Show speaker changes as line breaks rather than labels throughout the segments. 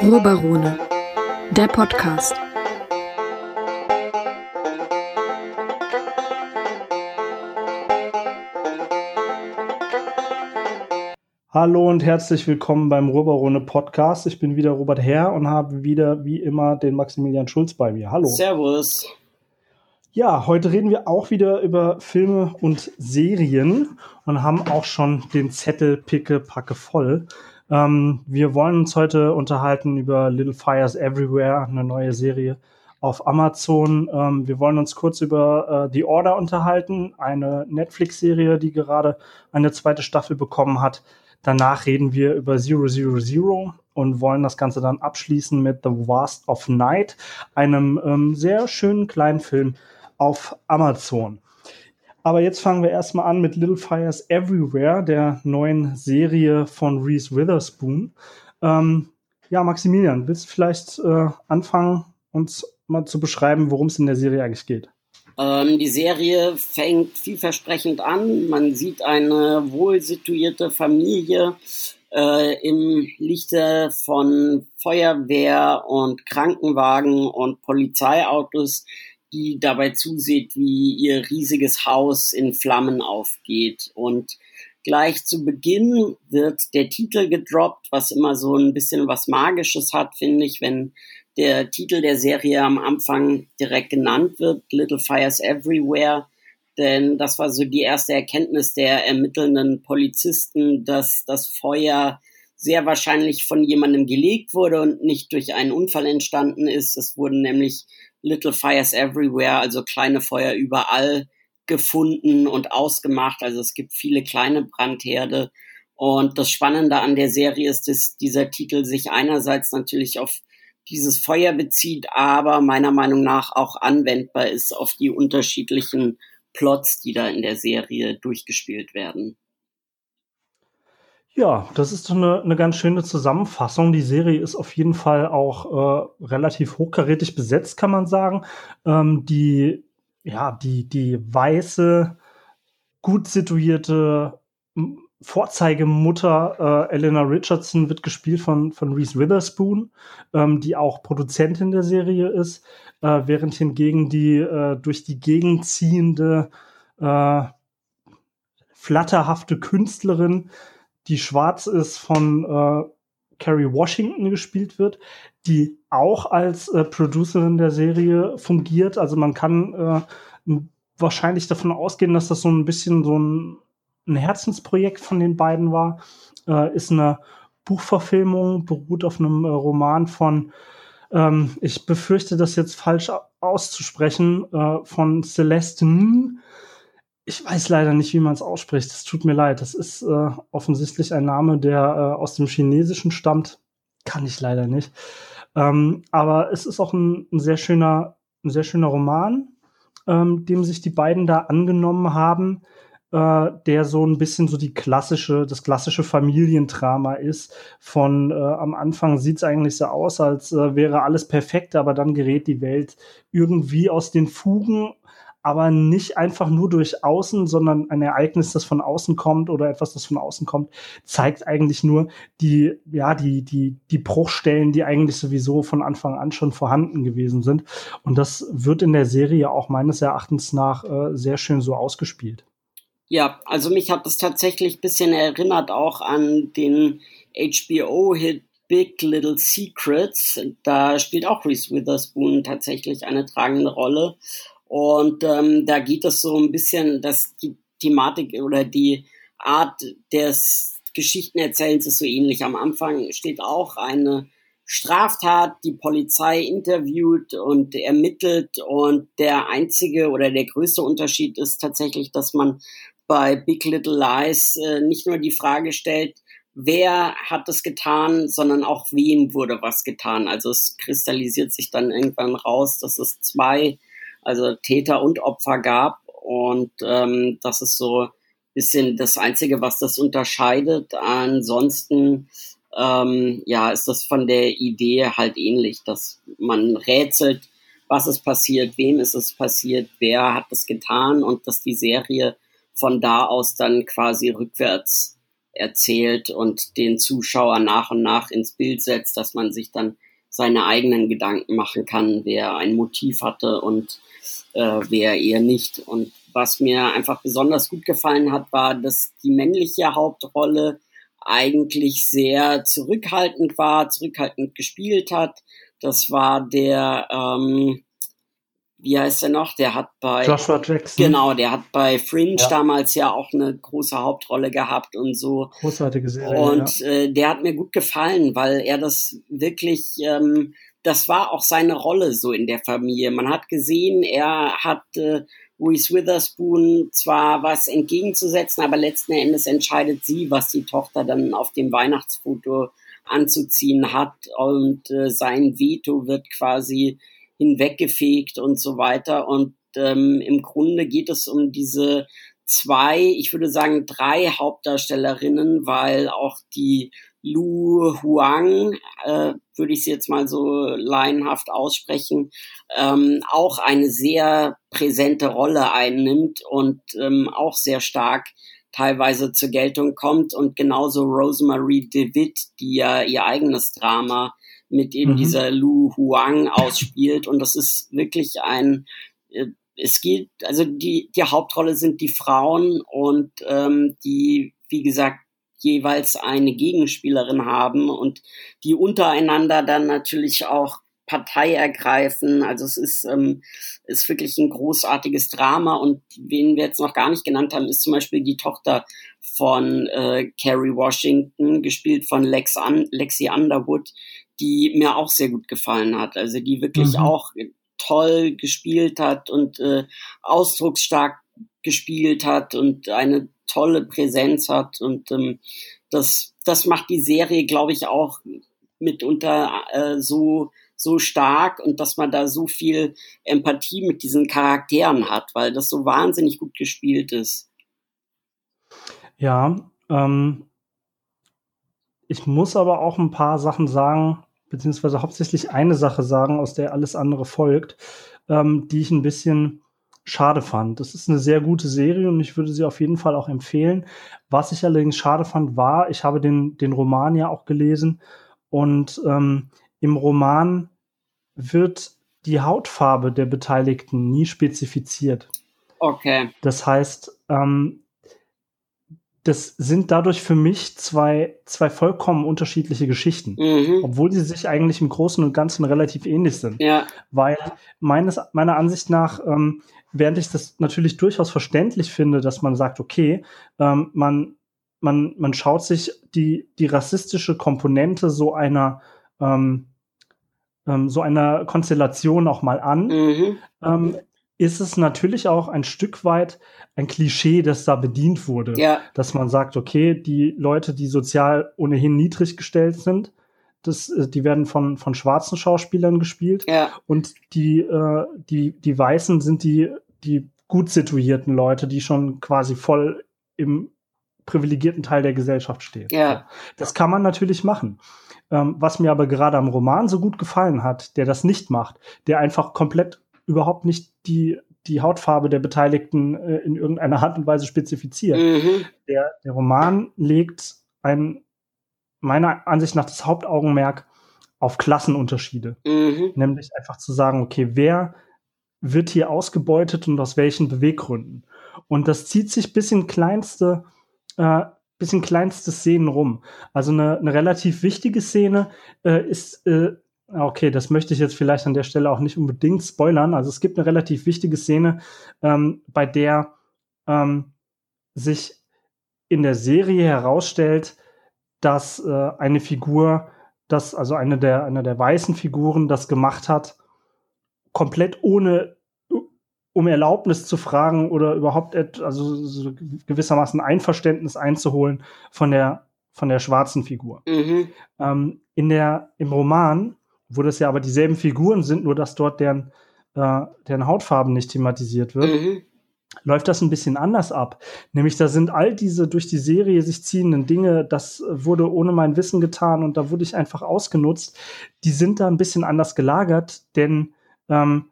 Ruhrbarone, der Podcast.
Hallo und herzlich willkommen beim Ruhrbarone Podcast. Ich bin wieder Robert Herr und habe wieder wie immer den Maximilian Schulz bei mir. Hallo.
Servus.
Ja, heute reden wir auch wieder über Filme und Serien und haben auch schon den Zettel picke packe voll. Ähm, wir wollen uns heute unterhalten über Little Fires Everywhere, eine neue Serie auf Amazon. Ähm, wir wollen uns kurz über äh, The Order unterhalten, eine Netflix-Serie, die gerade eine zweite Staffel bekommen hat. Danach reden wir über Zero Zero Zero und wollen das Ganze dann abschließen mit The Vast of Night, einem ähm, sehr schönen kleinen Film auf Amazon. Aber jetzt fangen wir erstmal an mit Little Fires Everywhere, der neuen Serie von Reese Witherspoon. Ähm, ja, Maximilian, willst du vielleicht äh, anfangen, uns mal zu beschreiben, worum es in der Serie eigentlich geht?
Ähm, die Serie fängt vielversprechend an. Man sieht eine wohlsituierte Familie äh, im Lichte von Feuerwehr und Krankenwagen und Polizeiautos, die dabei zusieht, wie ihr riesiges Haus in Flammen aufgeht. Und gleich zu Beginn wird der Titel gedroppt, was immer so ein bisschen was Magisches hat, finde ich, wenn der Titel der Serie am Anfang direkt genannt wird, Little Fires Everywhere. Denn das war so die erste Erkenntnis der ermittelnden Polizisten, dass das Feuer sehr wahrscheinlich von jemandem gelegt wurde und nicht durch einen Unfall entstanden ist. Es wurden nämlich Little Fires Everywhere, also kleine Feuer überall gefunden und ausgemacht. Also es gibt viele kleine Brandherde. Und das Spannende an der Serie ist, dass dieser Titel sich einerseits natürlich auf dieses Feuer bezieht, aber meiner Meinung nach auch anwendbar ist auf die unterschiedlichen Plots, die da in der Serie durchgespielt werden.
Ja, das ist eine, eine ganz schöne Zusammenfassung. Die Serie ist auf jeden Fall auch äh, relativ hochkarätig besetzt, kann man sagen. Ähm, die, ja, die, die weiße, gut situierte Vorzeigemutter äh, Elena Richardson wird gespielt von, von Reese Witherspoon, ähm, die auch Produzentin der Serie ist, äh, während hingegen die äh, durch die Gegend ziehende, äh, flatterhafte Künstlerin die schwarz ist, von äh, Carrie Washington gespielt wird, die auch als äh, Producerin der Serie fungiert. Also man kann äh, wahrscheinlich davon ausgehen, dass das so ein bisschen so ein, ein Herzensprojekt von den beiden war. Äh, ist eine Buchverfilmung, beruht auf einem äh, Roman von, ähm, ich befürchte das jetzt falsch auszusprechen, äh, von Celeste Ng ich weiß leider nicht, wie man es ausspricht. Es tut mir leid. Das ist äh, offensichtlich ein Name, der äh, aus dem Chinesischen stammt. Kann ich leider nicht. Ähm, aber es ist auch ein, ein, sehr schöner, ein sehr schöner Roman, ähm, dem sich die beiden da angenommen haben, äh, der so ein bisschen so die klassische, das klassische Familiendrama ist. Von äh, am Anfang sieht es eigentlich so aus, als äh, wäre alles perfekt, aber dann gerät die Welt irgendwie aus den Fugen aber nicht einfach nur durch außen, sondern ein Ereignis, das von außen kommt oder etwas, das von außen kommt, zeigt eigentlich nur die, ja, die, die, die Bruchstellen, die eigentlich sowieso von Anfang an schon vorhanden gewesen sind. Und das wird in der Serie auch meines Erachtens nach äh, sehr schön so ausgespielt.
Ja, also mich hat das tatsächlich bisschen erinnert auch an den HBO-Hit Big Little Secrets. Da spielt auch Reese Witherspoon tatsächlich eine tragende Rolle. Und ähm, da geht es so ein bisschen, dass die Thematik oder die Art des Geschichtenerzählens ist so ähnlich. Am Anfang steht auch eine Straftat, die Polizei interviewt und ermittelt und der einzige oder der größte Unterschied ist tatsächlich, dass man bei Big Little Lies äh, nicht nur die Frage stellt, wer hat es getan, sondern auch wem wurde was getan. Also es kristallisiert sich dann irgendwann raus, dass es zwei also Täter und Opfer gab. Und ähm, das ist so ein bisschen das Einzige, was das unterscheidet. Ansonsten ähm, ja, ist das von der Idee halt ähnlich, dass man rätselt, was ist passiert, wem ist es passiert, wer hat es getan und dass die Serie von da aus dann quasi rückwärts erzählt und den Zuschauer nach und nach ins Bild setzt, dass man sich dann seine eigenen Gedanken machen kann, wer ein Motiv hatte und äh, wer eher nicht. Und was mir einfach besonders gut gefallen hat, war, dass die männliche Hauptrolle eigentlich sehr zurückhaltend war, zurückhaltend gespielt hat. Das war der, ähm, wie heißt er noch? Der hat bei
Joshua Jackson.
Genau, der hat bei Fringe ja. damals ja auch eine große Hauptrolle gehabt und so.
Großartige Serie.
Und
ja.
äh, der hat mir gut gefallen, weil er das wirklich, ähm, das war auch seine Rolle so in der Familie. Man hat gesehen, er hat äh, Reese Witherspoon zwar was entgegenzusetzen, aber letzten Endes entscheidet sie, was die Tochter dann auf dem Weihnachtsfoto anzuziehen hat und äh, sein Veto wird quasi hinweggefegt und so weiter. Und ähm, im Grunde geht es um diese zwei, ich würde sagen drei Hauptdarstellerinnen, weil auch die Lu Huang, äh, würde ich sie jetzt mal so laienhaft aussprechen, ähm, auch eine sehr präsente Rolle einnimmt und ähm, auch sehr stark teilweise zur Geltung kommt und genauso Rosemary DeWitt, die ja ihr eigenes Drama mit eben mhm. dieser Lu Huang ausspielt und das ist wirklich ein äh, es geht, also die, die Hauptrolle sind die Frauen und ähm, die, wie gesagt, jeweils eine Gegenspielerin haben und die untereinander dann natürlich auch Partei ergreifen. Also es ist, ähm, ist wirklich ein großartiges Drama und wen wir jetzt noch gar nicht genannt haben, ist zum Beispiel die Tochter von äh, Carrie Washington, gespielt von Lex Un Lexi Underwood, die mir auch sehr gut gefallen hat. Also die wirklich mhm. auch toll gespielt hat und äh, ausdrucksstark gespielt hat und eine tolle Präsenz hat und ähm, das das macht die Serie glaube ich auch mitunter äh, so so stark und dass man da so viel Empathie mit diesen Charakteren hat, weil das so wahnsinnig gut gespielt ist.
Ja, ähm, ich muss aber auch ein paar Sachen sagen, beziehungsweise hauptsächlich eine Sache sagen, aus der alles andere folgt, ähm, die ich ein bisschen schade fand. Das ist eine sehr gute Serie und ich würde sie auf jeden Fall auch empfehlen. Was ich allerdings schade fand, war, ich habe den, den Roman ja auch gelesen und ähm, im Roman wird die Hautfarbe der Beteiligten nie spezifiziert.
Okay.
Das heißt, ähm, das sind dadurch für mich zwei, zwei vollkommen unterschiedliche Geschichten, mhm. obwohl sie sich eigentlich im Großen und Ganzen relativ ähnlich sind.
Ja.
Weil meines, meiner Ansicht nach, ähm, während ich das natürlich durchaus verständlich finde, dass man sagt, okay, ähm, man, man, man schaut sich die, die rassistische Komponente so einer, ähm, ähm, so einer Konstellation auch mal an, mhm. ähm, ist es natürlich auch ein Stück weit ein Klischee, das da bedient wurde.
Ja.
Dass man sagt, okay, die Leute, die sozial ohnehin niedrig gestellt sind, das, äh, die werden von, von schwarzen Schauspielern gespielt.
Ja.
Und die, äh, die, die Weißen sind die, die gut situierten Leute, die schon quasi voll im privilegierten Teil der Gesellschaft stehen.
Ja.
Das kann man natürlich machen. Ähm, was mir aber gerade am Roman so gut gefallen hat, der das nicht macht, der einfach komplett überhaupt nicht die, die Hautfarbe der Beteiligten äh, in irgendeiner Art und Weise spezifiziert. Mhm. Der, der Roman legt ein, meiner Ansicht nach das Hauptaugenmerk auf Klassenunterschiede. Mhm. Nämlich einfach zu sagen, okay, wer wird hier ausgebeutet und aus welchen Beweggründen? Und das zieht sich bis in kleinste äh, bis in kleinste Szenen rum. Also eine, eine relativ wichtige Szene äh, ist, äh, okay, das möchte ich jetzt vielleicht an der Stelle auch nicht unbedingt spoilern. Also es gibt eine relativ wichtige Szene, ähm, bei der ähm, sich in der Serie herausstellt, dass äh, eine Figur, dass also eine der, eine der weißen Figuren das gemacht hat, komplett ohne um Erlaubnis zu fragen oder überhaupt also so gewissermaßen Einverständnis einzuholen von der von der schwarzen Figur. Mhm. Ähm, in der im Roman, wo das ja aber dieselben Figuren sind, nur dass dort deren äh, deren Hautfarben nicht thematisiert wird, mhm. Läuft das ein bisschen anders ab. Nämlich da sind all diese durch die Serie sich ziehenden Dinge, das wurde ohne mein Wissen getan und da wurde ich einfach ausgenutzt. Die sind da ein bisschen anders gelagert, denn ähm,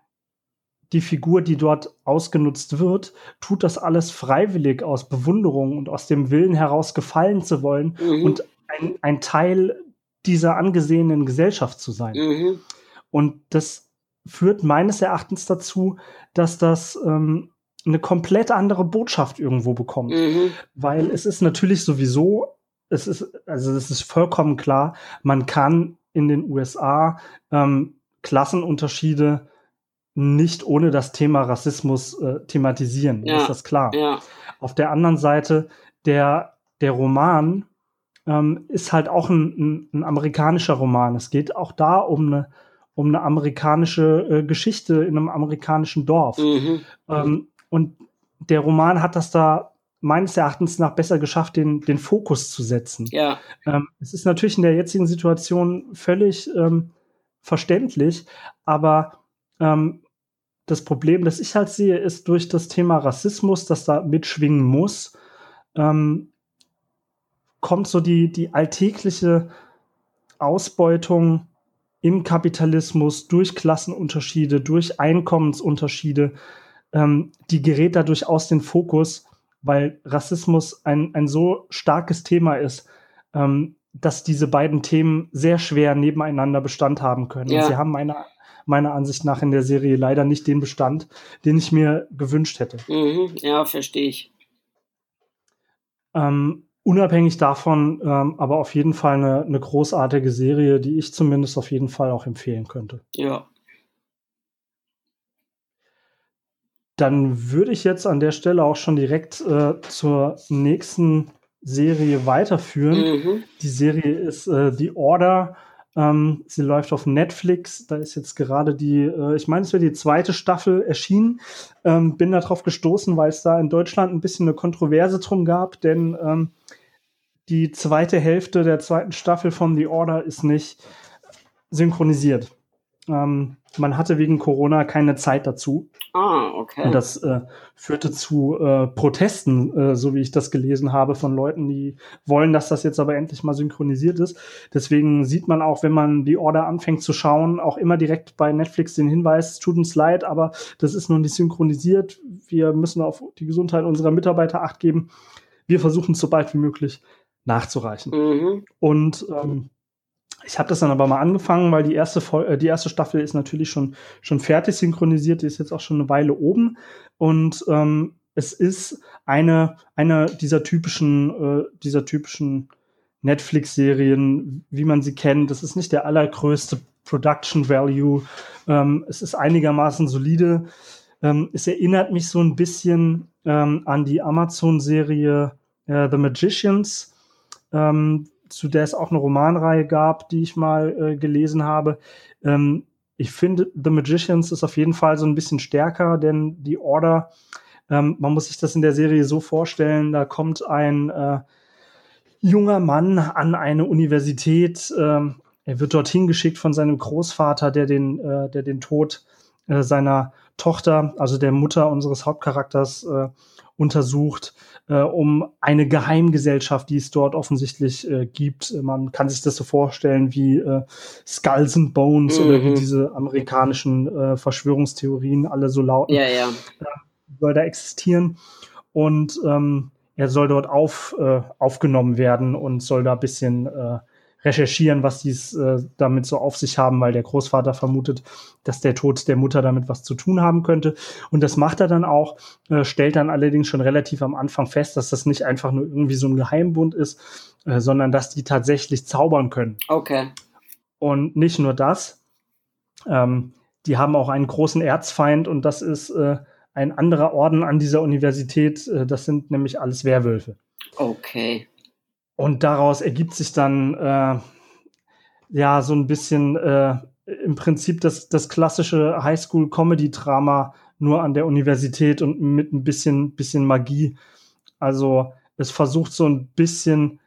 die Figur, die dort ausgenutzt wird, tut das alles freiwillig aus Bewunderung und aus dem Willen heraus gefallen zu wollen mhm. und ein, ein, Teil dieser angesehenen Gesellschaft zu sein. Mhm. Und das führt meines Erachtens dazu, dass das ähm, eine komplett andere Botschaft irgendwo bekommt. Mhm. Weil es ist natürlich sowieso, es ist, also es ist vollkommen klar, man kann in den USA ähm, Klassenunterschiede nicht ohne das Thema Rassismus äh, thematisieren. Ja. Ist das klar? Ja. Auf der anderen Seite, der, der Roman ähm, ist halt auch ein, ein, ein, amerikanischer Roman. Es geht auch da um eine, um eine amerikanische äh, Geschichte in einem amerikanischen Dorf. Mhm. Ähm, und der Roman hat das da meines Erachtens nach besser geschafft, den, den Fokus zu setzen. Ja. Ähm, es ist natürlich in der jetzigen Situation völlig ähm, verständlich, aber ähm, das Problem, das ich halt sehe, ist durch das Thema Rassismus, das da mitschwingen muss, ähm, kommt so die, die alltägliche Ausbeutung im Kapitalismus durch Klassenunterschiede, durch Einkommensunterschiede, ähm, die gerät dadurch aus den Fokus, weil Rassismus ein, ein so starkes Thema ist, ähm, dass diese beiden Themen sehr schwer nebeneinander Bestand haben können. Ja. Und sie haben meiner, meiner Ansicht nach in der Serie leider nicht den Bestand, den ich mir gewünscht hätte.
Mhm, ja, verstehe ich.
Ähm, unabhängig davon, ähm, aber auf jeden Fall eine, eine großartige Serie, die ich zumindest auf jeden Fall auch empfehlen könnte.
Ja.
Dann würde ich jetzt an der Stelle auch schon direkt äh, zur nächsten Serie weiterführen. Mhm. Die Serie ist äh, The Order. Ähm, sie läuft auf Netflix. Da ist jetzt gerade die, äh, ich meine, es wäre die zweite Staffel erschienen. Ähm, bin darauf gestoßen, weil es da in Deutschland ein bisschen eine Kontroverse drum gab, denn ähm, die zweite Hälfte der zweiten Staffel von The Order ist nicht synchronisiert. Ähm, man hatte wegen Corona keine Zeit dazu.
Ah, okay.
Und das äh, führte zu äh, Protesten, äh, so wie ich das gelesen habe, von Leuten, die wollen, dass das jetzt aber endlich mal synchronisiert ist. Deswegen sieht man auch, wenn man die Order anfängt zu schauen, auch immer direkt bei Netflix den Hinweis, tut uns leid, aber das ist noch nicht synchronisiert. Wir müssen auf die Gesundheit unserer Mitarbeiter acht geben. Wir versuchen es so bald wie möglich nachzureichen. Mhm. Und ähm, ich habe das dann aber mal angefangen, weil die erste, äh, die erste Staffel ist natürlich schon, schon fertig synchronisiert, die ist jetzt auch schon eine Weile oben. Und ähm, es ist eine, eine dieser typischen, äh, typischen Netflix-Serien, wie man sie kennt. Das ist nicht der allergrößte Production Value. Ähm, es ist einigermaßen solide. Ähm, es erinnert mich so ein bisschen ähm, an die Amazon-Serie äh, The Magicians. Ähm, zu der es auch eine Romanreihe gab, die ich mal äh, gelesen habe. Ähm, ich finde, The Magicians ist auf jeden Fall so ein bisschen stärker, denn die Order, ähm, man muss sich das in der Serie so vorstellen, da kommt ein äh, junger Mann an eine Universität, ähm, er wird dorthin geschickt von seinem Großvater, der den, äh, der den Tod äh, seiner Tochter, also der Mutter unseres Hauptcharakters, äh, untersucht äh, um eine Geheimgesellschaft, die es dort offensichtlich äh, gibt. Man kann sich das so vorstellen wie äh, Skulls and Bones mhm. oder wie mhm. diese amerikanischen äh, Verschwörungstheorien alle so lauten.
Ja, ja.
soll da existieren. Und ähm, er soll dort auf, äh, aufgenommen werden und soll da bisschen äh, recherchieren, was dies äh, damit so auf sich haben, weil der Großvater vermutet, dass der Tod der Mutter damit was zu tun haben könnte. Und das macht er dann auch, äh, stellt dann allerdings schon relativ am Anfang fest, dass das nicht einfach nur irgendwie so ein Geheimbund ist, äh, sondern dass die tatsächlich zaubern können.
Okay.
Und nicht nur das, ähm, die haben auch einen großen Erzfeind und das ist äh, ein anderer Orden an dieser Universität. Äh, das sind nämlich alles Werwölfe.
Okay.
Und daraus ergibt sich dann äh, ja so ein bisschen äh, im Prinzip das, das klassische Highschool-Comedy-Drama nur an der Universität und mit ein bisschen, bisschen Magie. Also es versucht so ein bisschen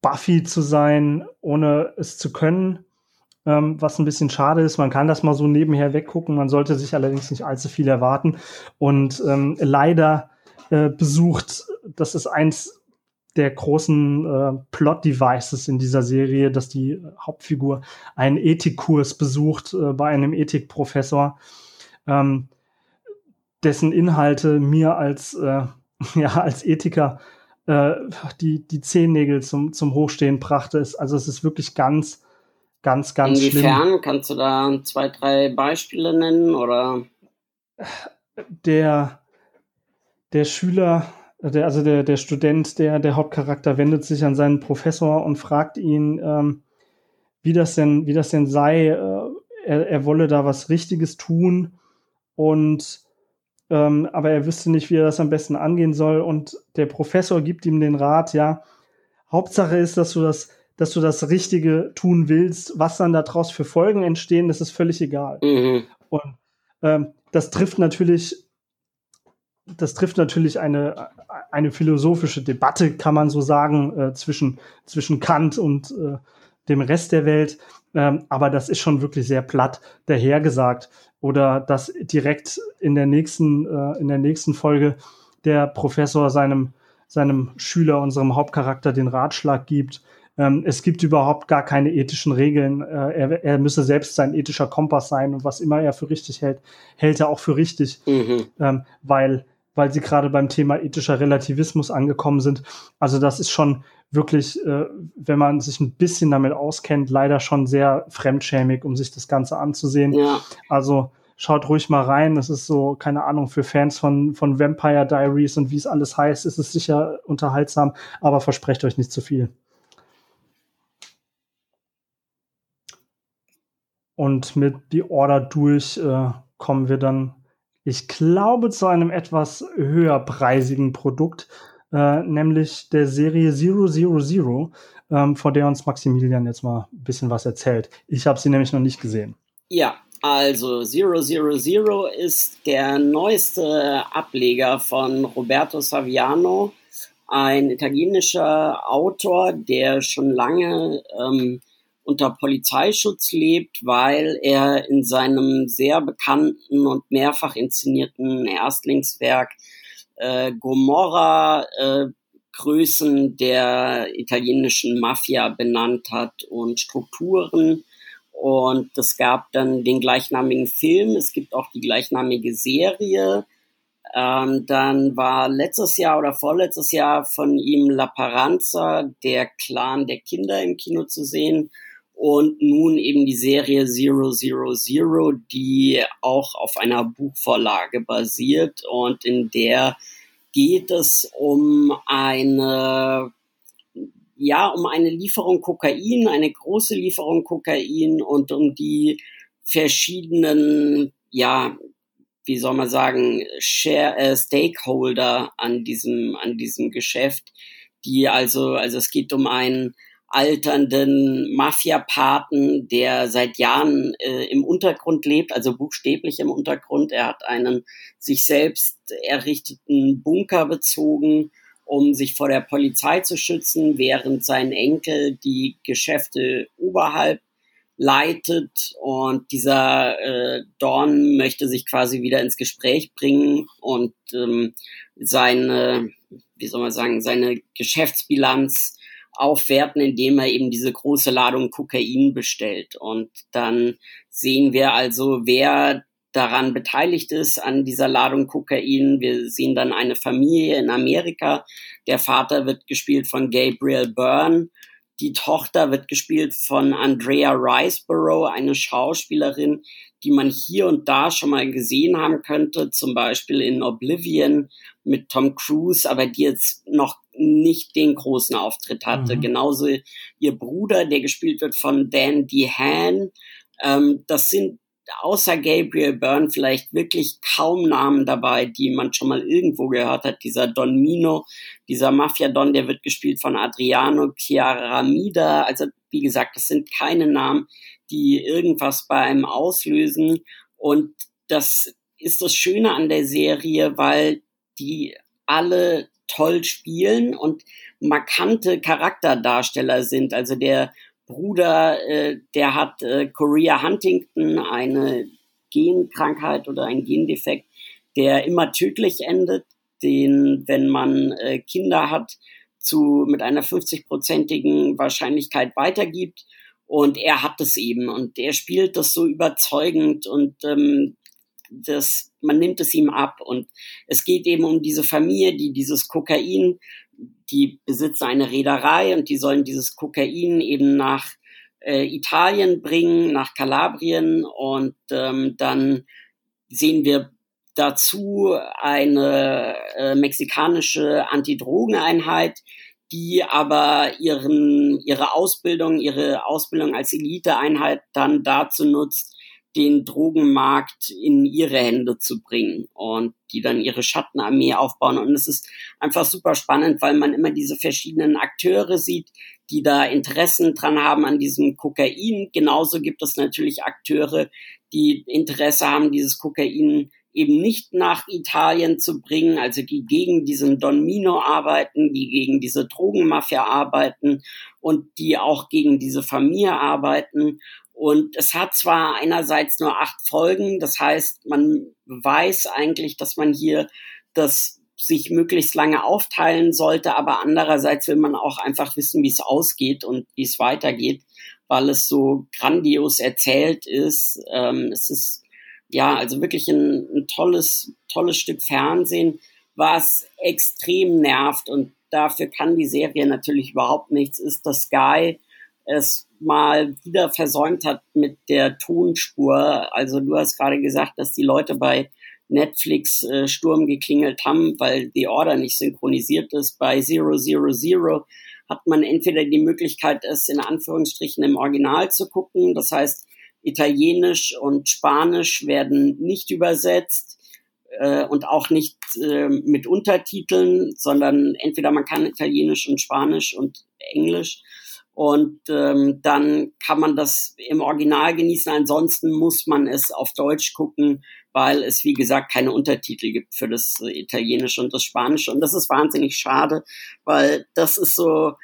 Buffy zu sein, ohne es zu können. Ähm, was ein bisschen schade ist. Man kann das mal so nebenher weggucken. Man sollte sich allerdings nicht allzu viel erwarten. Und ähm, leider äh, besucht, das ist eins der großen äh, Plot-Devices in dieser Serie, dass die Hauptfigur einen Ethikkurs besucht äh, bei einem Ethikprofessor. ähm, dessen Inhalte mir als, äh, ja, als Ethiker äh, die, die Zehennägel zum, zum Hochstehen brachte. Es, also es ist wirklich ganz, ganz, ganz
Inwiefern?
schlimm.
Kannst du da zwei, drei Beispiele nennen oder?
Der, der Schüler, der, also der, der Student, der, der Hauptcharakter wendet sich an seinen Professor und fragt ihn, ähm, wie das denn, wie das denn sei, äh, er, er wolle da was Richtiges tun und ähm, aber er wüsste nicht, wie er das am besten angehen soll. Und der Professor gibt ihm den Rat, ja, Hauptsache ist, dass du das, dass du das Richtige tun willst. Was dann daraus für Folgen entstehen, das ist völlig egal.
Mhm.
Und ähm, das trifft natürlich, das trifft natürlich eine, eine philosophische Debatte, kann man so sagen, äh, zwischen, zwischen Kant und äh, dem Rest der Welt. Ähm, aber das ist schon wirklich sehr platt dahergesagt. Oder dass direkt in der nächsten, äh, in der nächsten Folge der Professor seinem, seinem Schüler, unserem Hauptcharakter, den Ratschlag gibt, ähm, es gibt überhaupt gar keine ethischen Regeln. Äh, er, er müsse selbst sein ethischer Kompass sein und was immer er für richtig hält, hält er auch für richtig,
Mhm.
ähm, weil, weil sie gerade beim Thema ethischer Relativismus angekommen sind. Also das ist schon wirklich, äh, wenn man sich ein bisschen damit auskennt, leider schon sehr fremdschämig, um sich das Ganze anzusehen.
Ja.
Also schaut ruhig mal rein. Das ist so, keine Ahnung, für Fans von, von Vampire Diaries und wie es alles heißt, ist es sicher unterhaltsam, aber versprecht euch nicht zu viel. Und mit The Order durch äh, kommen wir dann, ich glaube, zu einem etwas höherpreisigen Produkt, äh, nämlich der Serie Zero Zero Zero, ähm, vor der uns Maximilian jetzt mal ein bisschen was erzählt. Ich habe sie nämlich noch nicht gesehen.
Ja, also Zero Zero Zero ist der neueste Ableger von Roberto Saviano, ein italienischer Autor, der schon lange ähm, unter Polizeischutz lebt, weil er in seinem sehr bekannten und mehrfach inszenierten Erstlingswerk äh, Gomorra äh, Größen der italienischen Mafia benannt hat und Strukturen. Und es gab dann den gleichnamigen Film, es gibt auch die gleichnamige Serie. Ähm, dann war letztes Jahr oder vorletztes Jahr von ihm La Paranza, der Clan der Kinder im Kino zu sehen. Und nun eben die Serie Zero Zero Zero, die auch auf einer Buchvorlage basiert. Und in der geht es um eine ja, um eine Lieferung Kokain, eine große Lieferung Kokain und um die verschiedenen, ja, wie soll man sagen, Share, äh, Stakeholder an diesem, an diesem Geschäft, die also, also es geht um einen alternden Mafia-Paten, der seit Jahren äh, im Untergrund lebt, also buchstäblich im Untergrund. Er hat einen sich selbst errichteten Bunker bezogen, um sich vor der Polizei zu schützen, während sein Enkel die Geschäfte oberhalb leitet und dieser äh, Dorn möchte sich quasi wieder ins Gespräch bringen und ähm, seine, wie soll man sagen, seine Geschäftsbilanz aufwerten, indem er eben diese große Ladung Kokain bestellt. Und dann sehen wir also, wer daran beteiligt ist an dieser Ladung Kokain. Wir sehen dann eine Familie in Amerika. Der Vater wird gespielt von Gabriel Byrne. Die Tochter wird gespielt von Andrea Riceborough, eine Schauspielerin, die man hier und da schon mal gesehen haben könnte, zum Beispiel in Oblivion mit Tom Cruise, aber die jetzt noch nicht den großen Auftritt hatte.
Mhm.
Genauso ihr Bruder, der gespielt wird von Dan DeHaan. Ähm, das sind außer Gabriel Byrne vielleicht wirklich kaum Namen dabei, die man schon mal irgendwo gehört hat. Dieser Don Mino, dieser Mafia-Don, der wird gespielt von Adriano Chiaramida. Also wie gesagt, das sind keine Namen, die irgendwas bei einem auslösen. Und das ist das Schöne an der Serie, weil die alle toll spielen und markante Charakterdarsteller sind. Also der Bruder, äh, der hat äh, Korea Huntington, eine Genkrankheit oder ein Gendefekt, der immer tödlich endet, den, wenn man äh, Kinder hat, zu mit einer 50-prozentigen Wahrscheinlichkeit weitergibt. Und er hat es eben und er spielt das so überzeugend und ähm, das, man nimmt es ihm ab. Und es geht eben um diese Familie, die dieses Kokain, die besitzen eine Reederei und die sollen dieses Kokain eben nach äh, Italien bringen, nach Kalabrien. Und ähm, dann sehen wir dazu eine äh, mexikanische Antidrogeneinheit, die aber ihren, ihre Ausbildung, ihre Ausbildung als Eliteeinheit dann dazu nutzt, den Drogenmarkt in ihre Hände zu bringen und die dann ihre Schattenarmee aufbauen. Und es ist einfach super spannend, weil man immer diese verschiedenen Akteure sieht, die da Interessen dran haben an diesem Kokain. Genauso gibt es natürlich Akteure, die Interesse haben, dieses Kokain eben nicht nach Italien zu bringen, also die gegen diesen Don Mino arbeiten, die gegen diese Drogenmafia arbeiten und die auch gegen diese Familie arbeiten. Und es hat zwar einerseits nur acht Folgen, das heißt, man weiß eigentlich, dass man hier das sich möglichst lange aufteilen sollte, aber andererseits will man auch einfach wissen, wie es ausgeht und wie es weitergeht, weil es so grandios erzählt ist. Ähm, es ist ja, also wirklich ein, ein tolles, tolles Stück Fernsehen, was extrem nervt. Und dafür kann die Serie natürlich überhaupt nichts, ist, dass Sky es mal wieder versäumt hat mit der Tonspur. Also du hast gerade gesagt, dass die Leute bei Netflix äh, Sturm geklingelt haben, weil die Order nicht synchronisiert ist. Bei Zero Zero Zero hat man entweder die Möglichkeit, es in Anführungsstrichen im Original zu gucken. Das heißt, Italienisch und Spanisch werden nicht übersetzt äh, und auch nicht äh, mit Untertiteln, sondern entweder man kann Italienisch und Spanisch und Englisch und ähm, dann kann man das im Original genießen. Ansonsten muss man es auf Deutsch gucken, weil es, wie gesagt, keine Untertitel gibt für das Italienische und das Spanische. Und das ist wahnsinnig schade, weil das ist so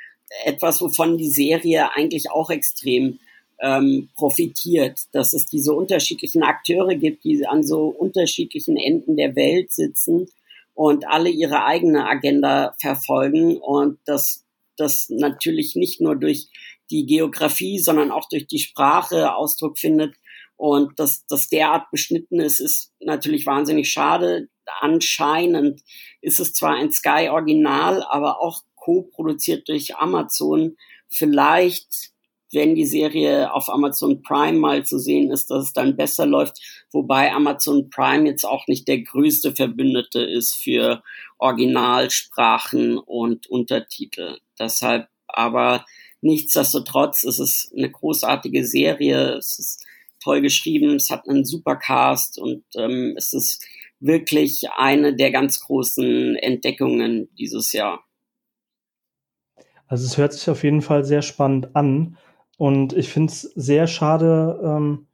etwas, wovon die Serie eigentlich auch extrem ähm, profitiert, dass es diese unterschiedlichen Akteure gibt, die an so unterschiedlichen Enden der Welt sitzen und alle ihre eigene Agenda verfolgen und dass das natürlich nicht nur durch die Geografie, sondern auch durch die Sprache Ausdruck findet. Und dass das derart beschnitten ist, ist natürlich wahnsinnig schade. Anscheinend ist es zwar ein Sky-Original, aber auch co-produziert durch Amazon. Vielleicht wenn die Serie auf Amazon Prime mal zu sehen ist, dass es dann besser läuft, wobei Amazon Prime jetzt auch nicht der größte Verbündete ist für Originalsprachen und Untertitel. Deshalb aber nichtsdestotrotz ist es eine großartige Serie, es ist toll geschrieben, es hat einen super Cast und ähm, es ist wirklich eine der ganz großen Entdeckungen dieses Jahr.
Also es hört sich auf jeden Fall sehr spannend an. Und ich finde es sehr schade, ähm,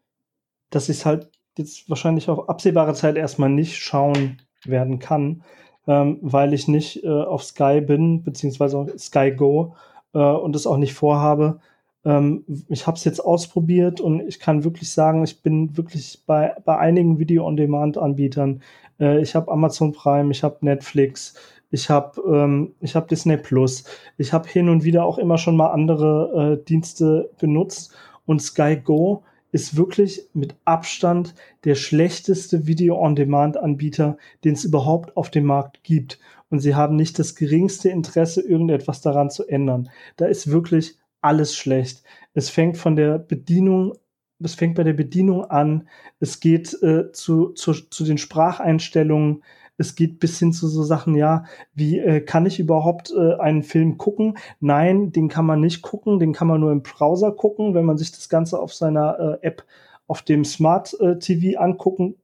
dass ich es halt jetzt wahrscheinlich auf absehbare Zeit erstmal nicht schauen werden kann, ähm, weil ich nicht äh, auf Sky bin, beziehungsweise Sky Go äh, und es auch nicht vorhabe. Ähm, ich habe es jetzt ausprobiert und ich kann wirklich sagen, ich bin wirklich bei, bei einigen Video-on-Demand-Anbietern. Äh, ich habe Amazon Prime, ich habe Netflix, ich habe ähm, hab Disney Plus, ich habe hin und wieder auch immer schon mal andere äh, Dienste benutzt und Sky Go ist wirklich mit Abstand der schlechteste Video-on-Demand-Anbieter, den es überhaupt auf dem Markt gibt. Und sie haben nicht das geringste Interesse, irgendetwas daran zu ändern. Da ist wirklich alles schlecht. Es fängt von der Bedienung es fängt bei der Bedienung an, es geht äh, zu, zu, zu den Spracheinstellungen, es geht bis hin zu so Sachen, ja, wie äh, kann ich überhaupt äh, einen Film gucken? Nein, den kann man nicht gucken, den kann man nur im Browser gucken, wenn man sich das Ganze auf seiner äh, App auf dem Smart äh, TV angucken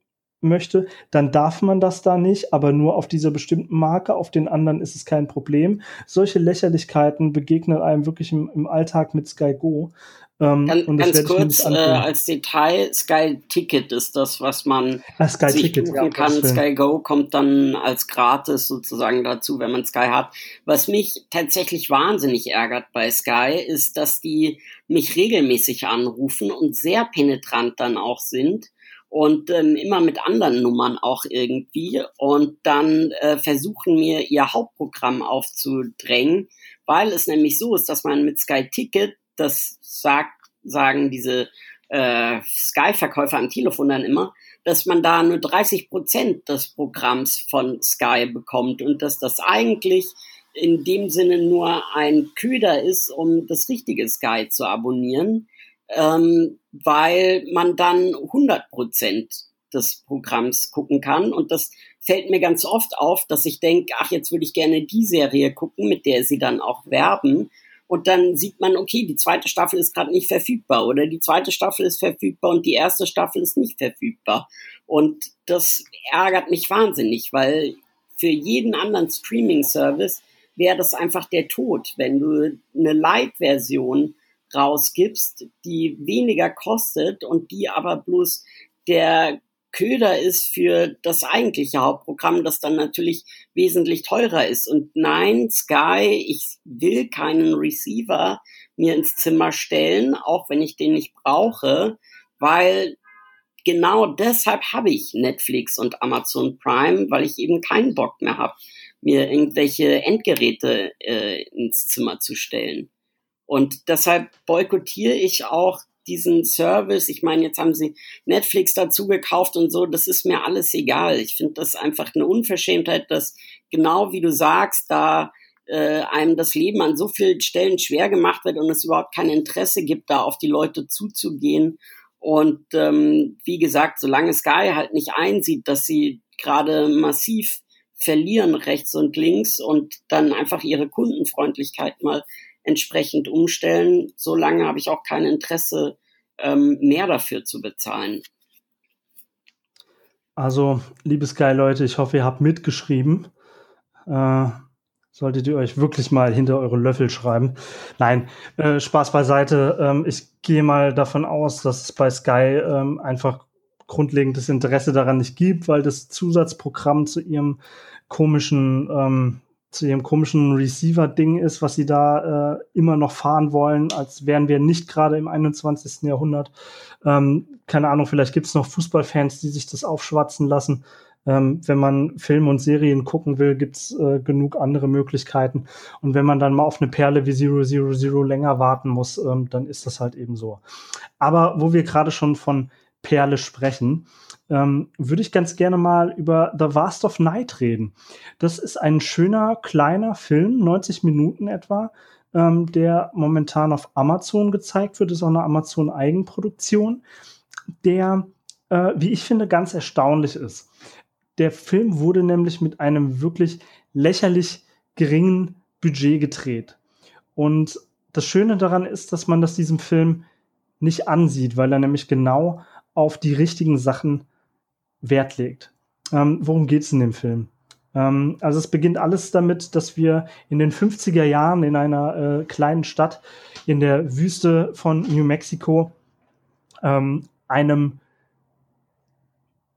möchte, dann darf man das da nicht, aber nur auf dieser bestimmten Marke, auf den anderen ist es kein Problem. Solche Lächerlichkeiten begegnen einem wirklich im, im Alltag mit Sky Go.
Ähm, ganz, ganz kurz äh, als Detail, Sky Ticket ist das, was man
ah, Sky
sich
Ticket,
buchen ja, kann. Sky Go kommt dann als gratis sozusagen dazu, wenn man Sky hat. Was mich tatsächlich wahnsinnig ärgert bei Sky, ist, dass die mich regelmäßig anrufen und sehr penetrant dann auch sind und ähm, immer mit anderen Nummern auch irgendwie und dann äh, versuchen mir ihr Hauptprogramm aufzudrängen, weil es nämlich so ist, dass man mit Sky Ticket das sagt, sagen diese äh, Sky-Verkäufer am Telefon dann immer, dass man da nur 30 Prozent des Programms von Sky bekommt und dass das eigentlich in dem Sinne nur ein Köder ist, um das richtige Sky zu abonnieren, ähm, weil man dann 100 Prozent des Programms gucken kann. Und das fällt mir ganz oft auf, dass ich denke, ach, jetzt würde ich gerne die Serie gucken, mit der sie dann auch werben. Und dann sieht man, okay, die zweite Staffel ist gerade nicht verfügbar oder die zweite Staffel ist verfügbar und die erste Staffel ist nicht verfügbar. Und das ärgert mich wahnsinnig, weil für jeden anderen Streaming-Service wäre das einfach der Tod, wenn du eine Light-Version rausgibst, die weniger kostet und die aber bloß der Köder ist für das eigentliche Hauptprogramm, das dann natürlich wesentlich teurer ist. Und nein, Sky, ich will keinen Receiver mir ins Zimmer stellen, auch wenn ich den nicht brauche, weil genau deshalb habe ich Netflix und Amazon Prime, weil ich eben keinen Bock mehr habe, mir irgendwelche Endgeräte äh, ins Zimmer zu stellen. Und deshalb boykottiere ich auch diesen Service. Ich meine, jetzt haben sie Netflix dazu gekauft und so, das ist mir alles egal. Ich finde das einfach eine Unverschämtheit, dass genau wie du sagst, da äh, einem das Leben an so vielen Stellen schwer gemacht wird und es überhaupt kein Interesse gibt, da auf die Leute zuzugehen. Und ähm, wie gesagt, solange Sky halt nicht einsieht, dass sie gerade massiv verlieren rechts und links und dann einfach ihre Kundenfreundlichkeit mal entsprechend umstellen. Solange habe ich auch kein Interesse, ähm, mehr dafür zu bezahlen.
Also, liebe Sky-Leute, ich hoffe, ihr habt mitgeschrieben. Äh, solltet ihr euch wirklich mal hinter eure Löffel schreiben. Nein, äh, Spaß beiseite. Ähm, ich gehe mal davon aus, dass es bei Sky ähm, einfach grundlegendes Interesse daran nicht gibt, weil das Zusatzprogramm zu ihrem komischen ähm, zu ihrem komischen Receiver-Ding ist, was sie da äh, immer noch fahren wollen, als wären wir nicht gerade im 21. Jahrhundert. Ähm, keine Ahnung, vielleicht gibt es noch Fußballfans, die sich das aufschwatzen lassen. Ähm, wenn man Filme und Serien gucken will, gibt's äh, genug andere Möglichkeiten. Und wenn man dann mal auf eine Perle wie Zero Zero Zero länger warten muss, ähm, dann ist das halt eben so. Aber wo wir gerade schon von Perle sprechen, ähm, würde ich ganz gerne mal über The Vast of Night reden. Das ist ein schöner, kleiner Film, 90 Minuten etwa, ähm, der momentan auf Amazon gezeigt wird. Ist auch eine Amazon-Eigenproduktion, der, äh, wie ich finde, ganz erstaunlich ist. Der Film wurde nämlich mit einem wirklich lächerlich geringen Budget gedreht. Und das Schöne daran ist, dass man das diesem Film nicht ansieht, weil er nämlich genau auf die richtigen Sachen Wert legt. Ähm, worum geht's in dem Film? Ähm, also es beginnt alles damit, dass wir in den 50er Jahren in einer äh, kleinen Stadt in der Wüste von New Mexico ähm, einem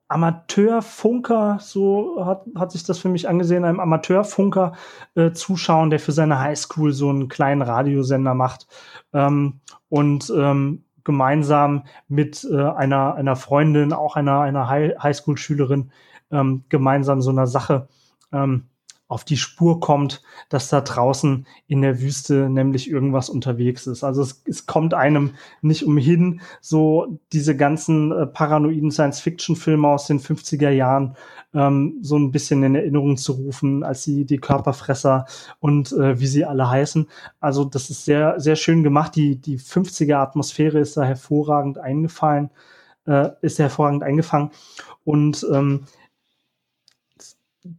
Amateurfunker, so hat, hat sich das für mich angesehen, einem Amateurfunker äh, zuschauen, der für seine Highschool so einen kleinen Radiosender macht. Ähm, und ähm, gemeinsam mit äh, einer, einer Freundin, auch einer, einer Highschool-Schülerin, ähm, gemeinsam so einer Sache. Ähm, auf die Spur kommt, dass da draußen in der Wüste nämlich irgendwas unterwegs ist. Also es, es kommt einem nicht umhin, so diese ganzen äh, paranoiden Science-Fiction-Filme aus den 50er Jahren ähm, so ein bisschen in Erinnerung zu rufen, als sie die Körperfresser und äh, wie sie alle heißen. Also das ist sehr, sehr schön gemacht. Die, die 50er Atmosphäre ist da hervorragend eingefallen, äh, ist hervorragend eingefangen. Und ähm,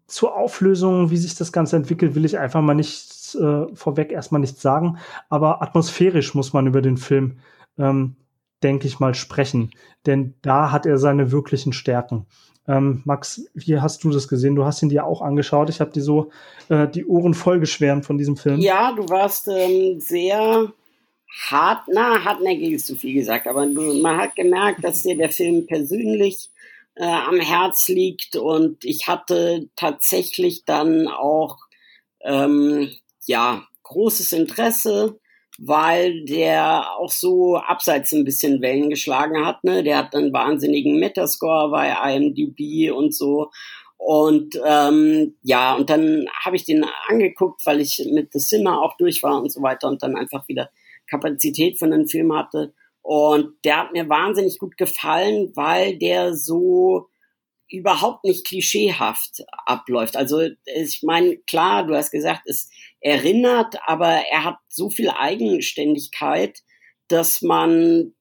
zur Auflösung, wie sich das Ganze entwickelt, will ich einfach mal nicht äh, vorweg erstmal nichts sagen. Aber atmosphärisch muss man über den Film, ähm, denke ich mal, sprechen. Denn da hat er seine wirklichen Stärken. Ähm, Max, wie hast du das gesehen? Du hast ihn dir auch angeschaut. Ich habe dir so äh, die Ohren vollgeschwärmt von diesem Film.
Ja, du warst ähm, sehr hart, na, hartnäckig ist zu viel gesagt, aber du, man hat gemerkt, dass dir der Film persönlich äh, am Herz liegt und ich hatte tatsächlich dann auch ähm, ja großes Interesse, weil der auch so abseits ein bisschen Wellen geschlagen hat. Ne? Der hat einen wahnsinnigen Metascore bei IMDb und so. Und ähm, ja, und dann habe ich den angeguckt, weil ich mit The Sinner auch durch war und so weiter und dann einfach wieder Kapazität für einen Film hatte. Und der hat mir wahnsinnig gut gefallen, weil der so überhaupt nicht klischeehaft abläuft. Also ich meine, klar, du hast gesagt, es erinnert, aber er hat so viel Eigenständigkeit, dass man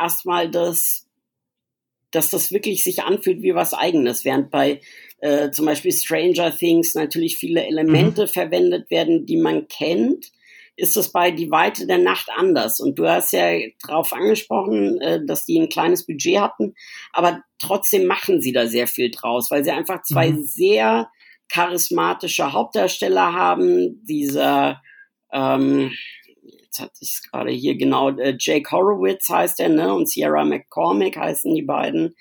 erstmal das, dass das wirklich sich anfühlt wie was Eigenes, während bei äh, zum Beispiel Stranger Things natürlich viele Elemente mhm. verwendet werden, die man kennt, ist es bei Die Weite der Nacht anders. Und du hast ja darauf angesprochen, äh, dass die ein kleines Budget hatten, aber trotzdem machen sie da sehr viel draus, weil sie einfach zwei mhm. sehr charismatische Hauptdarsteller haben. Dieser, ähm, jetzt hatte ich es gerade hier genau, äh, Jake Horowitz heißt er, ne? Und Sierra McCormick heißen die beiden.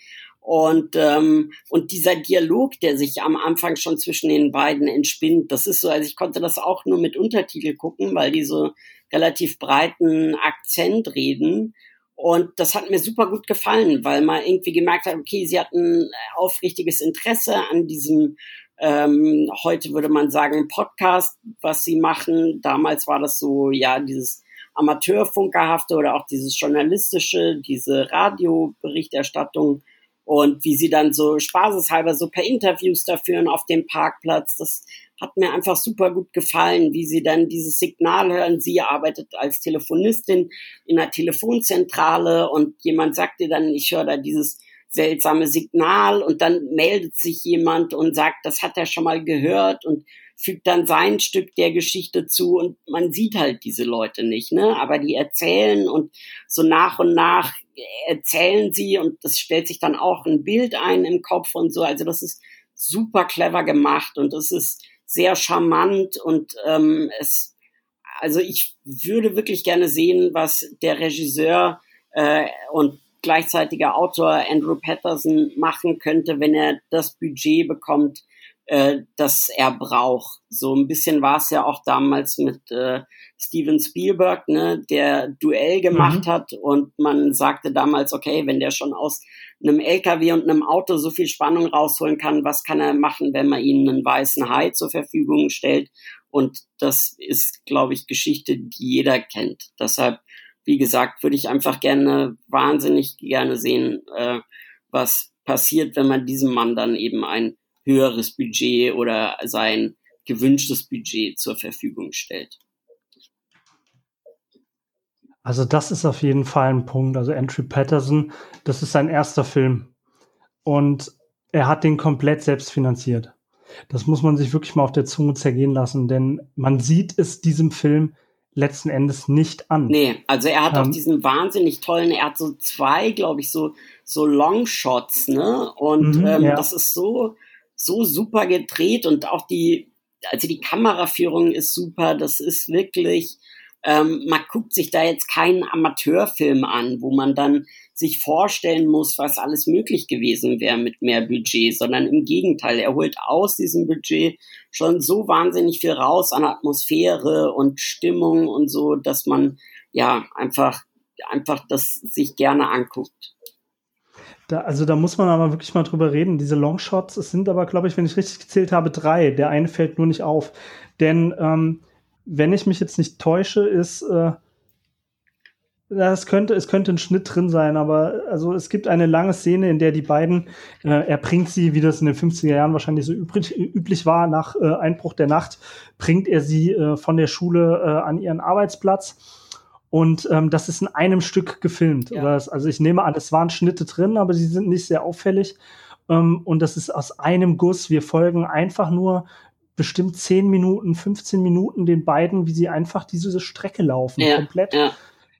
Und, ähm, und dieser Dialog, der sich am Anfang schon zwischen den beiden entspinnt, das ist so, also ich konnte das auch nur mit Untertitel gucken, weil die so relativ breiten Akzent reden. Und das hat mir super gut gefallen, weil man irgendwie gemerkt hat, okay, sie hatten aufrichtiges Interesse an diesem, ähm, heute würde man sagen, Podcast, was sie machen. Damals war das so, ja, dieses Amateurfunkerhafte oder auch dieses journalistische, diese Radioberichterstattung und wie sie dann so spaßeshalber so per Interviews da führen auf dem Parkplatz. Das hat mir einfach super gut gefallen, wie sie dann dieses Signal hören. Sie arbeitet als Telefonistin in einer Telefonzentrale und jemand sagt ihr dann, ich höre da dieses seltsame Signal und dann meldet sich jemand und sagt, das hat er schon mal gehört und fügt dann sein Stück der Geschichte zu und man sieht halt diese Leute nicht, ne? Aber die erzählen und so nach und nach erzählen sie und das stellt sich dann auch ein Bild ein im Kopf und so. Also das ist super clever gemacht und es ist sehr charmant und ähm, es, also ich würde wirklich gerne sehen, was der Regisseur äh, und gleichzeitiger Autor Andrew Patterson machen könnte, wenn er das Budget bekommt, äh, das er braucht. So ein bisschen war es ja auch damals mit äh, Steven Spielberg, ne, der Duell gemacht mhm. hat und man sagte damals, okay, wenn der schon aus einem LKW und einem Auto so viel Spannung rausholen kann, was kann er machen, wenn man ihnen einen weißen Hai zur Verfügung stellt? Und das ist, glaube ich, Geschichte, die jeder kennt. Deshalb, wie gesagt, würde ich einfach gerne, wahnsinnig gerne sehen, äh, was passiert, wenn man diesem Mann dann eben ein höheres Budget oder sein gewünschtes Budget zur Verfügung stellt.
Also das ist auf jeden Fall ein Punkt. Also Andrew Patterson, das ist sein erster Film. Und er hat den komplett selbst finanziert. Das muss man sich wirklich mal auf der Zunge zergehen lassen, denn man sieht es diesem Film letzten Endes nicht an.
Nee, also er hat ähm, auch diesen wahnsinnig tollen, er hat so zwei, glaube ich, so, so Longshots, ne? Und mhm, ähm, ja. das ist so, so super gedreht und auch die, also die Kameraführung ist super. Das ist wirklich, ähm, man guckt sich da jetzt keinen Amateurfilm an, wo man dann sich vorstellen muss, was alles möglich gewesen wäre mit mehr Budget, sondern im Gegenteil, er holt aus diesem Budget schon so wahnsinnig viel raus an Atmosphäre und Stimmung und so, dass man ja einfach einfach das sich gerne anguckt.
Da, also da muss man aber wirklich mal drüber reden. Diese Longshots, es sind aber, glaube ich, wenn ich richtig gezählt habe, drei. Der eine fällt nur nicht auf. Denn ähm, wenn ich mich jetzt nicht täusche, ist äh, es könnte, es könnte ein Schnitt drin sein, aber also es gibt eine lange Szene, in der die beiden, äh, er bringt sie, wie das in den 50er Jahren wahrscheinlich so übrig, üblich war, nach äh, Einbruch der Nacht, bringt er sie äh, von der Schule äh, an ihren Arbeitsplatz und ähm, das ist in einem Stück gefilmt. Ja. Das, also ich nehme an, es waren Schnitte drin, aber sie sind nicht sehr auffällig. Ähm, und das ist aus einem Guss. Wir folgen einfach nur bestimmt 10 Minuten, 15 Minuten den beiden, wie sie einfach diese Strecke laufen, ja. komplett. Ja.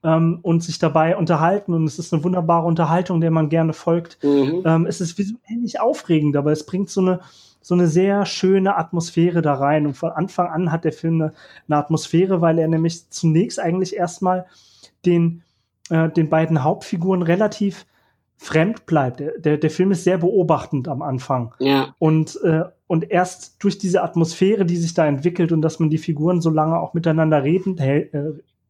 Ähm, und sich dabei unterhalten. Und es ist eine wunderbare Unterhaltung, der man gerne folgt. Mhm. Ähm, es ist visuell nicht aufregend, aber es bringt so eine, so eine sehr schöne Atmosphäre da rein. Und von Anfang an hat der Film eine, eine Atmosphäre, weil er nämlich zunächst eigentlich erstmal den, äh, den beiden Hauptfiguren relativ fremd bleibt. Der, der Film ist sehr beobachtend am Anfang. Ja. Und, äh, und erst durch diese Atmosphäre, die sich da entwickelt und dass man die Figuren so lange auch miteinander reden, äh,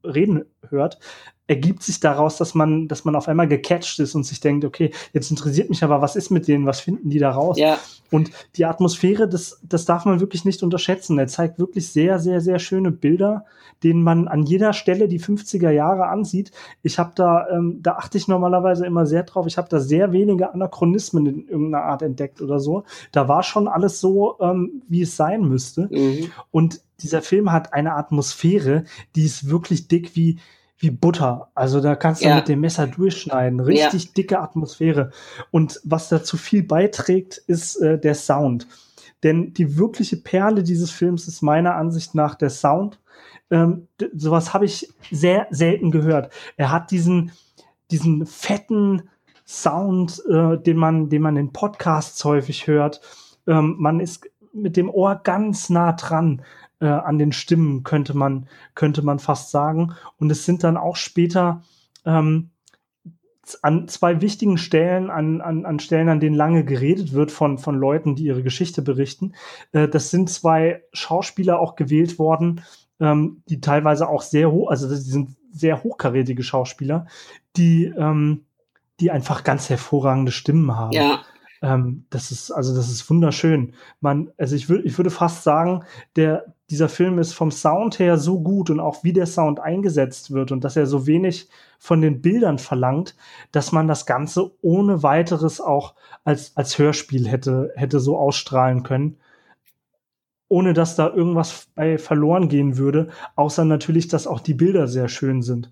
reden hört, ergibt sich daraus, dass man, dass man auf einmal gecatcht ist und sich denkt, okay, jetzt interessiert mich aber, was ist mit denen, was finden die da raus?
Ja.
Und die Atmosphäre, das, das darf man wirklich nicht unterschätzen. Er zeigt wirklich sehr, sehr, sehr schöne Bilder, denen man an jeder Stelle die 50er Jahre ansieht. Ich habe da, ähm, da achte ich normalerweise immer sehr drauf. Ich habe da sehr wenige Anachronismen in irgendeiner Art entdeckt oder so. Da war schon alles so, ähm, wie es sein müsste.
Mhm.
Und dieser Film hat eine Atmosphäre, die ist wirklich dick wie, wie Butter. Also da kannst du
Ja.
mit dem Messer durchschneiden. Richtig dicke Atmosphäre. Und was dazu viel beiträgt, ist äh, der Sound. Denn die wirkliche Perle dieses Films ist meiner Ansicht nach der Sound. Ähm, sowas habe ich sehr selten gehört. Er hat diesen, diesen fetten Sound, äh, den man, den man in Podcasts häufig hört. Ähm, man ist mit dem Ohr ganz nah dran äh, an den Stimmen, könnte man, könnte man fast sagen. Und es sind dann auch später ähm, an zwei wichtigen Stellen, an, an, an Stellen, an denen lange geredet wird von, von Leuten, die ihre Geschichte berichten. Äh, das sind zwei Schauspieler auch gewählt worden, ähm, die teilweise auch sehr hoch, also die sind sehr hochkarätige Schauspieler, die, ähm, die einfach ganz hervorragende Stimmen haben.
Ja,
Ähm, das ist, also das ist wunderschön. Man, also ich würde, ich würde fast sagen, der, dieser Film ist vom Sound her so gut und auch wie der Sound eingesetzt wird und dass er so wenig von den Bildern verlangt, dass man das Ganze ohne weiteres auch als, als Hörspiel hätte, hätte so ausstrahlen können. Ohne dass da irgendwas bei verloren gehen würde, außer natürlich, dass auch die Bilder sehr schön sind.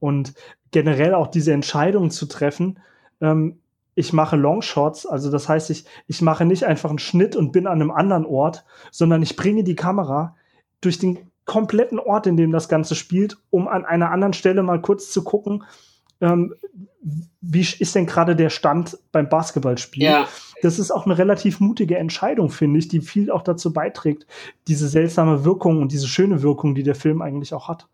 Und generell auch diese Entscheidung zu treffen, ähm, ich mache Longshots, also das heißt, ich, ich mache nicht einfach einen Schnitt und bin an einem anderen Ort, sondern ich bringe die Kamera durch den kompletten Ort, in dem das Ganze spielt, um an einer anderen Stelle mal kurz zu gucken, ähm, wie ist denn gerade der Stand beim Basketballspiel?
ja.
Das ist auch eine relativ mutige Entscheidung, finde ich, die viel auch dazu beiträgt, diese seltsame Wirkung und diese schöne Wirkung, die der Film eigentlich auch hat.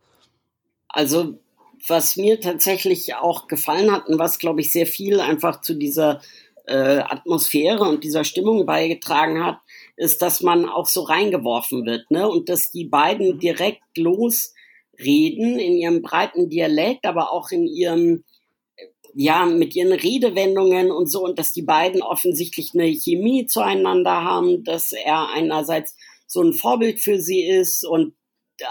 Also, was mir tatsächlich auch gefallen hat und was, glaube ich, sehr viel einfach zu dieser äh, Atmosphäre und dieser Stimmung beigetragen hat, ist, dass man auch so reingeworfen wird, ne? Und dass die beiden direkt losreden in ihrem breiten Dialekt, aber auch in ihrem ja, mit ihren Redewendungen und so, und dass die beiden offensichtlich eine Chemie zueinander haben, dass er einerseits so ein Vorbild für sie ist und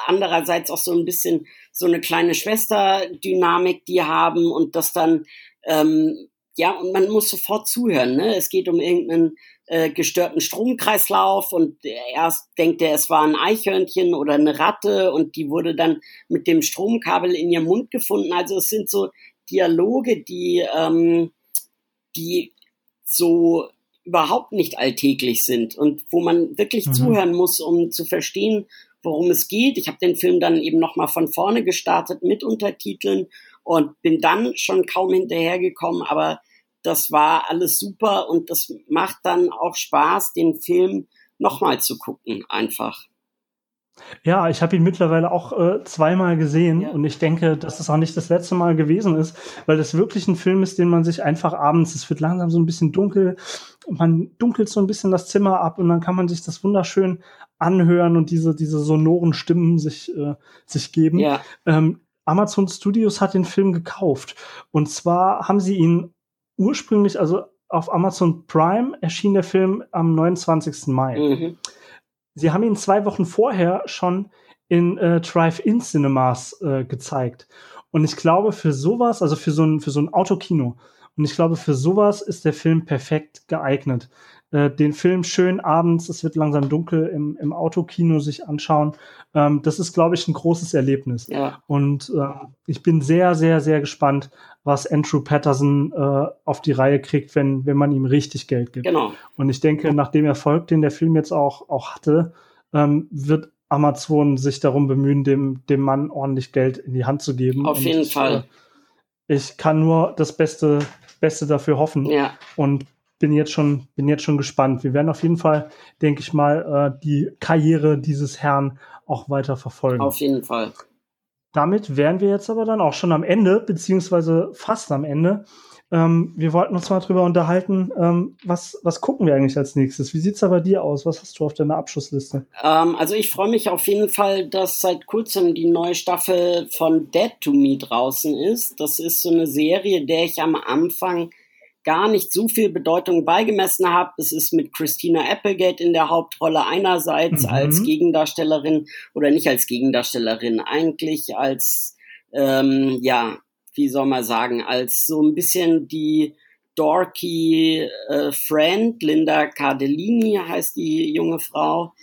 andererseits auch so ein bisschen so eine kleine Schwester-Dynamik, die haben und das dann, ähm, ja, und man muss sofort zuhören, ne? Es geht um irgendeinen äh, gestörten Stromkreislauf und erst denkt er, es war ein Eichhörnchen oder eine Ratte und die wurde dann mit dem Stromkabel in ihrem Mund gefunden. Also es sind so Dialoge, die, ähm, die so überhaupt nicht alltäglich sind und wo man wirklich
Mhm.
zuhören muss, um zu verstehen, worum es geht. Ich habe den Film dann eben nochmal von vorne gestartet mit Untertiteln und bin dann schon kaum hinterhergekommen, aber das war alles super und das macht dann auch Spaß, den Film nochmal zu gucken, einfach.
Ja, ich habe ihn mittlerweile auch äh, zweimal gesehen
Ja.
und ich denke, dass es auch nicht das letzte Mal gewesen ist, weil das wirklich ein Film ist, den man sich einfach abends, es wird langsam so ein bisschen dunkel, man dunkelt so ein bisschen das Zimmer ab und dann kann man sich das wunderschön anhören und diese, diese sonoren Stimmen sich, äh, sich geben.
Ja,
Ähm, Amazon Studios hat den Film gekauft. Und zwar haben sie ihn ursprünglich, also auf Amazon Prime erschien der Film am 29. Mai.
mhm.
Sie haben ihn zwei Wochen vorher schon in äh, Drive-In Cinemas äh, gezeigt. Und ich glaube, für sowas, also für so ein, für so ein Autokino, und ich glaube, für sowas ist der Film perfekt geeignet. Äh, den Film schön abends, es wird langsam dunkel, im, im Autokino sich anschauen. Ähm, das ist, glaube ich, ein großes Erlebnis.
ja,
Und äh, ich bin sehr, sehr, sehr gespannt, was Andrew Patterson äh, auf die Reihe kriegt, wenn, wenn man ihm richtig Geld gibt.
genau.
Und ich denke, nach dem Erfolg, den der Film jetzt auch, auch hatte, ähm, wird Amazon sich darum bemühen, dem, dem Mann ordentlich Geld in die Hand zu geben.
Auf
Und
jeden
ich,
Fall.
Äh, ich kann nur das Beste, Beste dafür hoffen
Ja,
und bin jetzt schon, bin jetzt schon gespannt. Wir werden auf jeden Fall, denke ich mal, äh, die Karriere dieses Herrn auch weiter verfolgen.
auf jeden Fall.
Damit wären wir jetzt aber dann auch schon am Ende, beziehungsweise fast am Ende. Ähm, wir wollten uns mal drüber unterhalten, ähm, was, was gucken wir eigentlich als nächstes? Wie sieht's da bei dir aus? Was hast du auf deiner Abschlussliste?
Ähm, also ich freue mich auf jeden Fall, dass seit kurzem die neue Staffel von Dead to Me draußen ist. Das ist so eine Serie, der ich am Anfang gar nicht so viel Bedeutung beigemessen habe. Es ist mit Christina Applegate in der Hauptrolle einerseits mhm. als Gegendarstellerin oder nicht als Gegendarstellerin, eigentlich als ähm, ja wie soll man sagen, als so ein bisschen die dorky äh, Friend, Linda Cardellini heißt die junge Frau,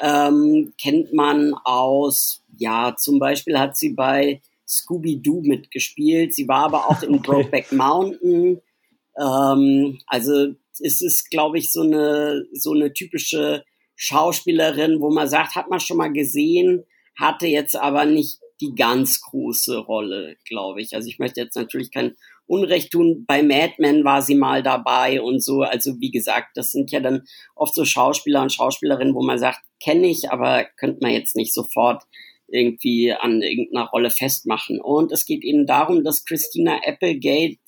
ähm, kennt man aus, ja, zum Beispiel hat sie bei Scooby-Doo mitgespielt, sie war aber auch in okay. Brokeback Mountain, ähm, also es ist, glaube ich, so eine, so eine typische Schauspielerin, wo man sagt, hat man schon mal gesehen, hatte jetzt aber nicht die ganz große Rolle, glaube ich. Also ich möchte jetzt natürlich kein Unrecht tun. Bei Mad Men war sie mal dabei und so. Also wie gesagt, das sind ja dann oft so Schauspieler und Schauspielerinnen, wo man sagt, kenne ich, aber könnte man jetzt nicht sofort irgendwie an irgendeiner Rolle festmachen. Und es geht eben darum, dass Christina Applegate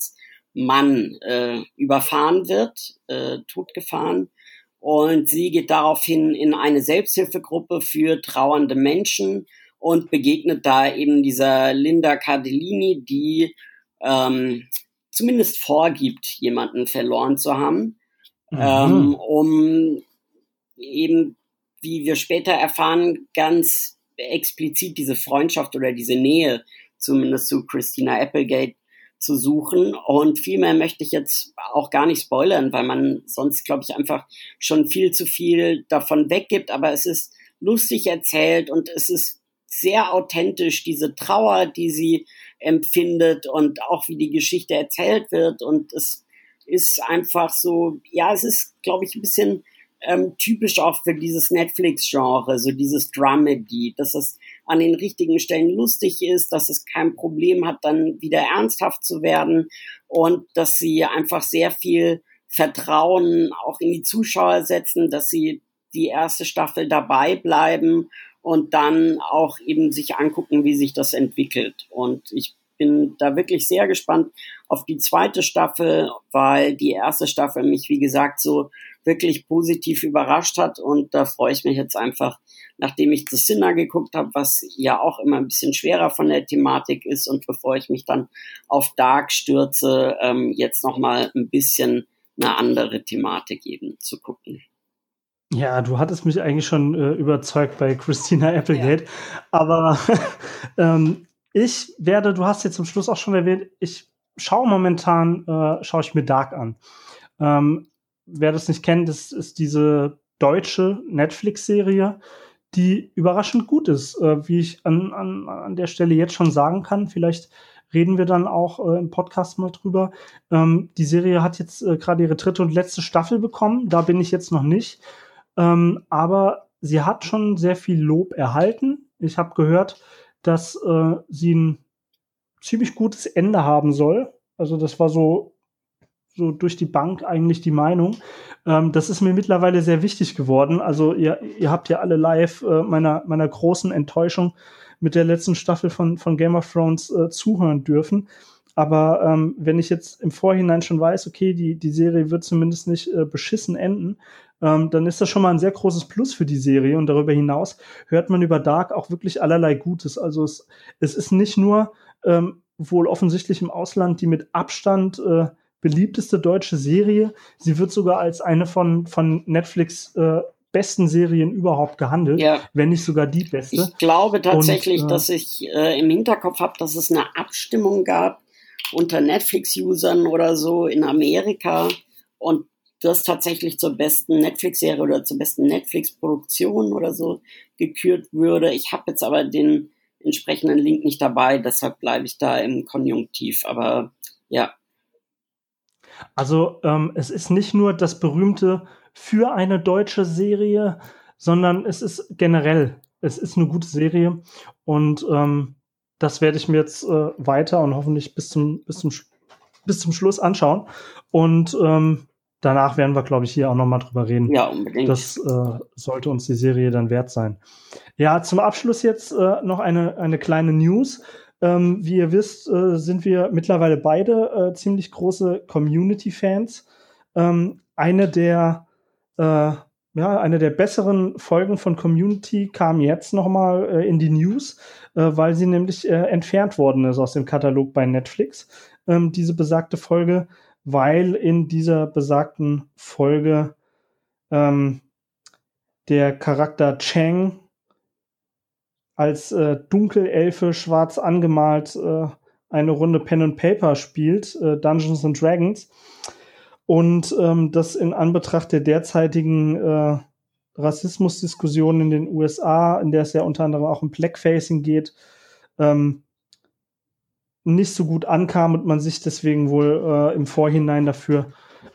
Mann äh, überfahren wird, äh, totgefahren. Und sie geht daraufhin in eine Selbsthilfegruppe für trauernde Menschen und begegnet da eben dieser Linda Cardellini, die ähm, zumindest vorgibt, jemanden verloren zu haben, mhm. ähm, um eben, wie wir später erfahren, ganz explizit diese Freundschaft oder diese Nähe zumindest zu Christina Applegate zu suchen. Und viel mehr möchte ich jetzt auch gar nicht spoilern, weil man sonst, glaube ich, einfach schon viel zu viel davon weggibt. Aber es ist lustig erzählt und es ist sehr authentisch, diese Trauer, die sie empfindet und auch wie die Geschichte erzählt wird. Und es ist einfach so, ja, es ist, glaube ich, ein bisschen ähm, typisch auch für dieses Netflix-Genre, so dieses Dramedy, dass es an den richtigen Stellen lustig ist, dass es kein Problem hat, dann wieder ernsthaft zu werden und dass sie einfach sehr viel Vertrauen auch in die Zuschauer setzen, dass sie die erste Staffel dabei bleiben und dann auch eben sich angucken, wie sich das entwickelt. Und ich bin da wirklich sehr gespannt auf die zweite Staffel, weil die erste Staffel mich, wie gesagt, so wirklich positiv überrascht hat. Und da freue ich mich jetzt einfach, nachdem ich The Sinner geguckt habe, was ja auch immer ein bisschen schwerer von der Thematik ist. Und bevor ich mich dann auf Dark stürze, ähm, jetzt nochmal ein bisschen eine andere Thematik eben zu gucken.
Ja, du hattest mich eigentlich schon äh, überzeugt bei Christina Applegate. Ja. Aber ähm, ich werde, du hast jetzt zum Schluss auch schon erwähnt, ich schaue momentan, äh, schaue ich mir Dark an. Ähm, wer das nicht kennt, das ist diese deutsche Netflix-Serie, die überraschend gut ist, äh, wie ich an, an, an der Stelle jetzt schon sagen kann. Vielleicht reden wir dann auch äh, im Podcast mal drüber. Ähm, die Serie hat jetzt äh, gerade ihre dritte und letzte Staffel bekommen. Da bin ich jetzt noch nicht. Ähm, aber sie hat schon sehr viel Lob erhalten. Ich habe gehört, dass äh, sie ein ziemlich gutes Ende haben soll. Also das war so so durch die Bank eigentlich die Meinung. Ähm, das ist mir mittlerweile sehr wichtig geworden. Also ihr, ihr habt ja alle live äh, meiner, meiner großen Enttäuschung mit der letzten Staffel von, von Game of Thrones äh, zuhören dürfen. Aber ähm, wenn ich jetzt im Vorhinein schon weiß, okay, die, die Serie wird zumindest nicht äh, beschissen enden, ähm, dann ist das schon mal ein sehr großes Plus für die Serie. Und darüber hinaus hört man über Dark auch wirklich allerlei Gutes. Also es, es ist nicht nur ähm, wohl offensichtlich im Ausland die mit Abstand äh, beliebteste deutsche Serie. Sie wird sogar als eine von, von Netflix äh, besten Serien überhaupt gehandelt, ja. wenn nicht sogar die beste.
Ich glaube tatsächlich, Und, äh, dass ich äh, im Hinterkopf habe, dass es eine Abstimmung gab unter Netflix-Usern oder so in Amerika und das tatsächlich zur besten Netflix-Serie oder zur besten Netflix-Produktion oder so gekürt würde. Ich habe jetzt aber den entsprechenden Link nicht dabei, deshalb bleibe ich da im Konjunktiv. Aber ja.
Also ähm, es ist nicht nur das berühmte für eine deutsche Serie, sondern es ist generell, es ist eine gute Serie und ähm, das werde ich mir jetzt äh, weiter und hoffentlich bis zum, bis zum, bis zum Schluss anschauen. Und ähm, danach werden wir, glaube ich, hier auch nochmal drüber reden.
Ja, unbedingt.
Das äh, sollte uns die Serie dann wert sein. Ja, zum Abschluss jetzt äh, noch eine, eine kleine News. Ähm, wie ihr wisst, äh, sind wir mittlerweile beide äh, ziemlich große Community-Fans. Ähm, eine der äh, ja, eine der besseren Folgen von Community kam jetzt nochmal äh, in die News, weil sie nämlich entfernt worden ist aus dem Katalog bei Netflix, ähm, diese besagte Folge, weil in dieser besagten Folge ähm, der Charakter Chang als äh, Dunkelelfe schwarz angemalt äh, eine Runde Pen and Paper spielt, äh, Dungeons and Dragons. Und ähm, das in Anbetracht der derzeitigen äh, Rassismusdiskussion in den USA, in der es ja unter anderem auch um Blackfacing geht, ähm, nicht so gut ankam und man sich deswegen wohl äh, im Vorhinein dafür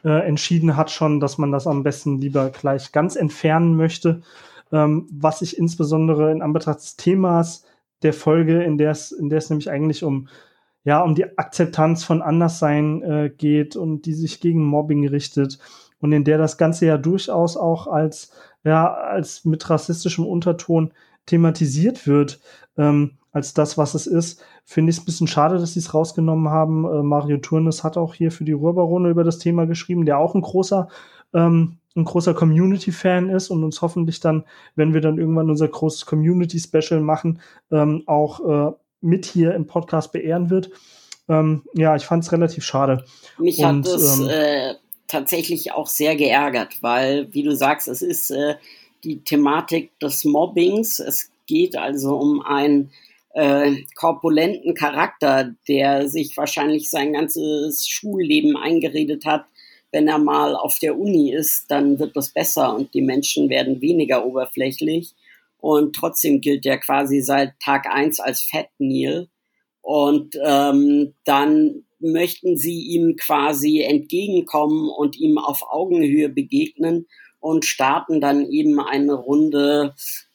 äh, entschieden hat schon, dass man das am besten lieber gleich ganz entfernen möchte. Ähm, was ich insbesondere in Anbetracht des Themas der Folge, in der es, in der es nämlich eigentlich um ja, um die Akzeptanz von Anderssein äh, geht und die sich gegen Mobbing richtet und in der das Ganze ja durchaus auch als, ja, als mit rassistischem Unterton thematisiert wird, ähm, als das, was es ist, finde ich es ein bisschen schade, dass sie es rausgenommen haben. Äh, Mario Turnes hat auch hier für die Ruhrbarone über das Thema geschrieben, der auch ein großer, ähm, ein großer Community-Fan ist und uns hoffentlich dann, wenn wir dann irgendwann unser großes Community-Special machen, ähm, auch äh, mit hier im Podcast beehren wird. Ähm, ja, ich fand es relativ schade.
Mich Und, hat es ähm, äh, tatsächlich auch sehr geärgert, weil, wie du sagst, es ist äh, die Thematik des Mobbings. Es geht also um einen äh, korpulenten Charakter, der sich wahrscheinlich sein ganzes Schulleben eingeredet hat, wenn er mal auf der Uni ist, dann wird das besser und die Menschen werden weniger oberflächlich und trotzdem gilt der quasi seit Tag eins als Fat Neil. Und ähm, dann möchten sie ihm quasi entgegenkommen und ihm auf Augenhöhe begegnen und starten dann eben eine Runde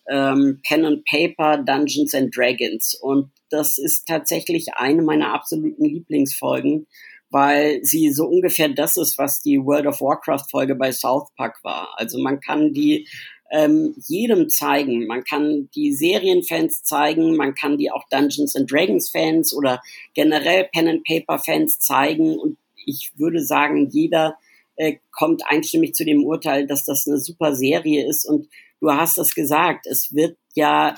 ähm, Pen and Paper Dungeons and Dragons. Und das ist tatsächlich eine meiner absoluten Lieblingsfolgen, weil sie so ungefähr das ist, was die World of Warcraft Folge bei South Park war. Also man kann die ähm, jedem zeigen. Man kann die Serienfans zeigen, man kann die auch Dungeons and Dragons Fans oder generell Pen and Paper Fans zeigen. Und ich würde sagen, jeder äh, kommt einstimmig zu dem Urteil, dass das eine super Serie ist. Und du hast es gesagt, es wird ja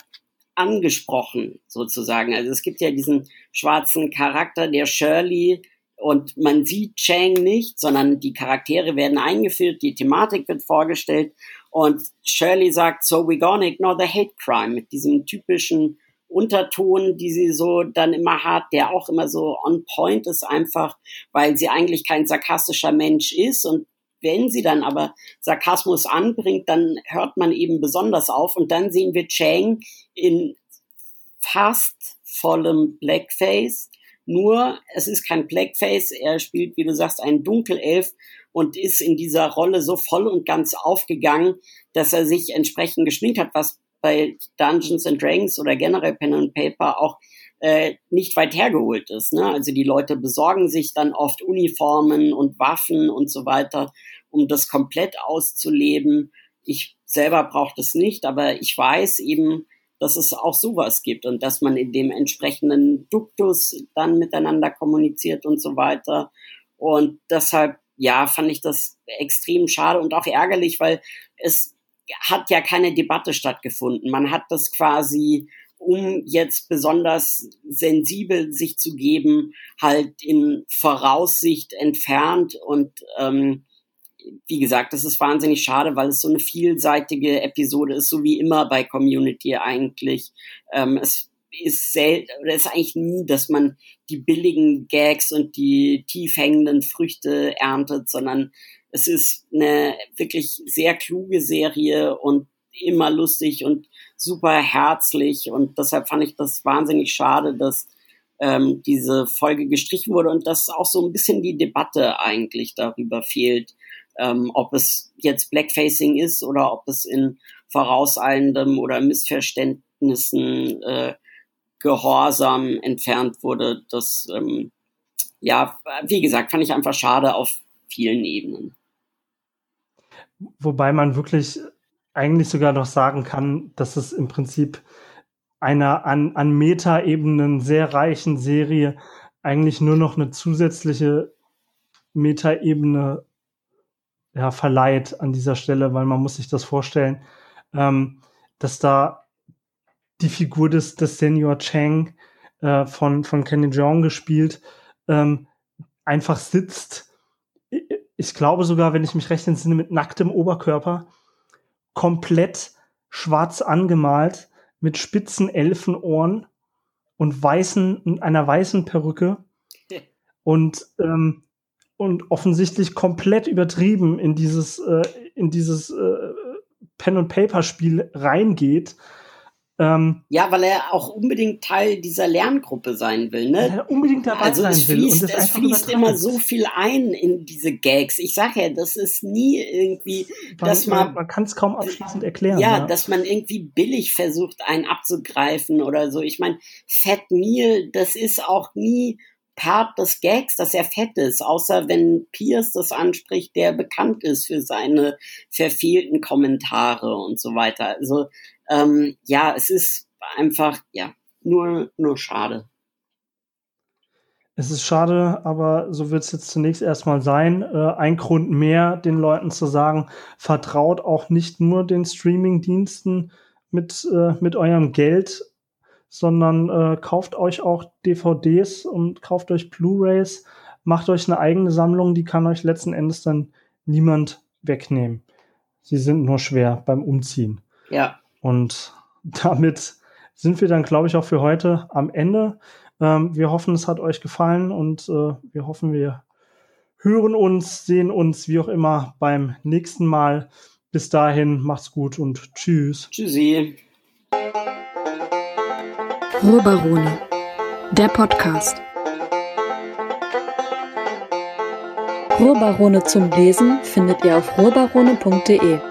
angesprochen sozusagen. Also es gibt ja diesen schwarzen Charakter, der Shirley, und man sieht Chang nicht, sondern die Charaktere werden eingeführt, die Thematik wird vorgestellt und Shirley sagt, so we gonna ignore the hate crime mit diesem typischen Unterton, die sie so dann immer hat, der auch immer so on point ist einfach, weil sie eigentlich kein sarkastischer Mensch ist und wenn sie dann aber Sarkasmus anbringt, dann hört man eben besonders auf und dann sehen wir Chang in fast vollem Blackface. Nur, es ist kein Blackface, er spielt, wie du sagst, einen Dunkelelf und ist in dieser Rolle so voll und ganz aufgegangen, dass er sich entsprechend geschminkt hat, was bei Dungeons and Dragons oder generell Pen and Paper auch äh, nicht weit hergeholt ist. Ne? Also die Leute besorgen sich dann oft Uniformen und Waffen und so weiter, um das komplett auszuleben. Ich selber brauche das nicht, aber ich weiß eben, dass es auch sowas gibt und dass man in dem entsprechenden Duktus dann miteinander kommuniziert und so weiter. Und deshalb ja, fand ich das extrem schade und auch ärgerlich, weil es hat ja keine Debatte stattgefunden. Man hat das quasi, um jetzt besonders sensibel sich zu geben, halt in Voraussicht entfernt und ähm, wie gesagt, das ist wahnsinnig schade, weil es so eine vielseitige Episode ist, so wie immer bei Community eigentlich. Ähm, es ist selten, oder ist eigentlich nie, dass man die billigen Gags und die tief hängenden Früchte erntet, sondern es ist eine wirklich sehr kluge Serie und immer lustig und super herzlich und deshalb fand ich das wahnsinnig schade, dass ähm, diese Folge gestrichen wurde und dass auch so ein bisschen die Debatte eigentlich darüber fehlt, ähm, ob es jetzt Blackfacing ist oder ob es in vorauseilendem oder Missverständnissen äh, Gehorsam entfernt wurde. Das, ähm, ja, wie gesagt, fand ich einfach schade auf vielen Ebenen.
Wobei man wirklich eigentlich sogar noch sagen kann, dass es im Prinzip einer an, an Metaebenen sehr reichen Serie eigentlich nur noch eine zusätzliche Metaebene ja, verleiht an dieser Stelle, weil man muss sich das vorstellen, ähm, dass da die Figur des, des Senior Chang äh, von, von Kenny Jong gespielt, ähm, einfach sitzt. Ich glaube sogar, wenn ich mich recht entsinne, mit nacktem Oberkörper, komplett schwarz angemalt, mit spitzen Elfenohren und weißen, einer weißen Perücke. Und, ähm, und offensichtlich komplett übertrieben in dieses, äh, in dieses äh, Pen- and Paper-Spiel reingeht
ähm, ja, weil er auch unbedingt Teil dieser Lerngruppe sein will, ne?
Er unbedingt dabei
also
sein
es
will.
Fließt, und es fließt immer so viel ein in diese Gags. Ich sag ja, das ist nie irgendwie,
man,
dass man.
Man kann es kaum abschließend erklären.
Ja,
ja,
dass man irgendwie billig versucht, einen abzugreifen oder so. Ich meine, Fat Neil, das ist auch nie Part des Gags, dass er fett ist, außer wenn Pierce das anspricht, der bekannt ist für seine verfehlten Kommentare und so weiter. Also ähm, ja, es ist einfach, ja, nur, nur schade.
Es ist schade, aber so wird es jetzt zunächst erstmal sein. Äh, ein Grund mehr, den Leuten zu sagen, vertraut auch nicht nur den Streaming-Diensten mit, äh, mit eurem Geld, sondern äh, kauft euch auch DVDs und kauft euch Blu-rays, macht euch eine eigene Sammlung, die kann euch letzten Endes dann niemand wegnehmen. Sie sind nur schwer beim Umziehen.
Ja.
Und damit sind wir dann, glaube ich, auch für heute am Ende. Ähm, wir hoffen, es hat euch gefallen und äh, wir hoffen, wir hören uns, sehen uns, wie auch immer, beim nächsten Mal. Bis dahin, macht's gut und tschüss.
Tschüssi.
Ruhrbarone, der Podcast.
Ruhrbarone zum Lesen findet ihr auf ruhrbarone.de.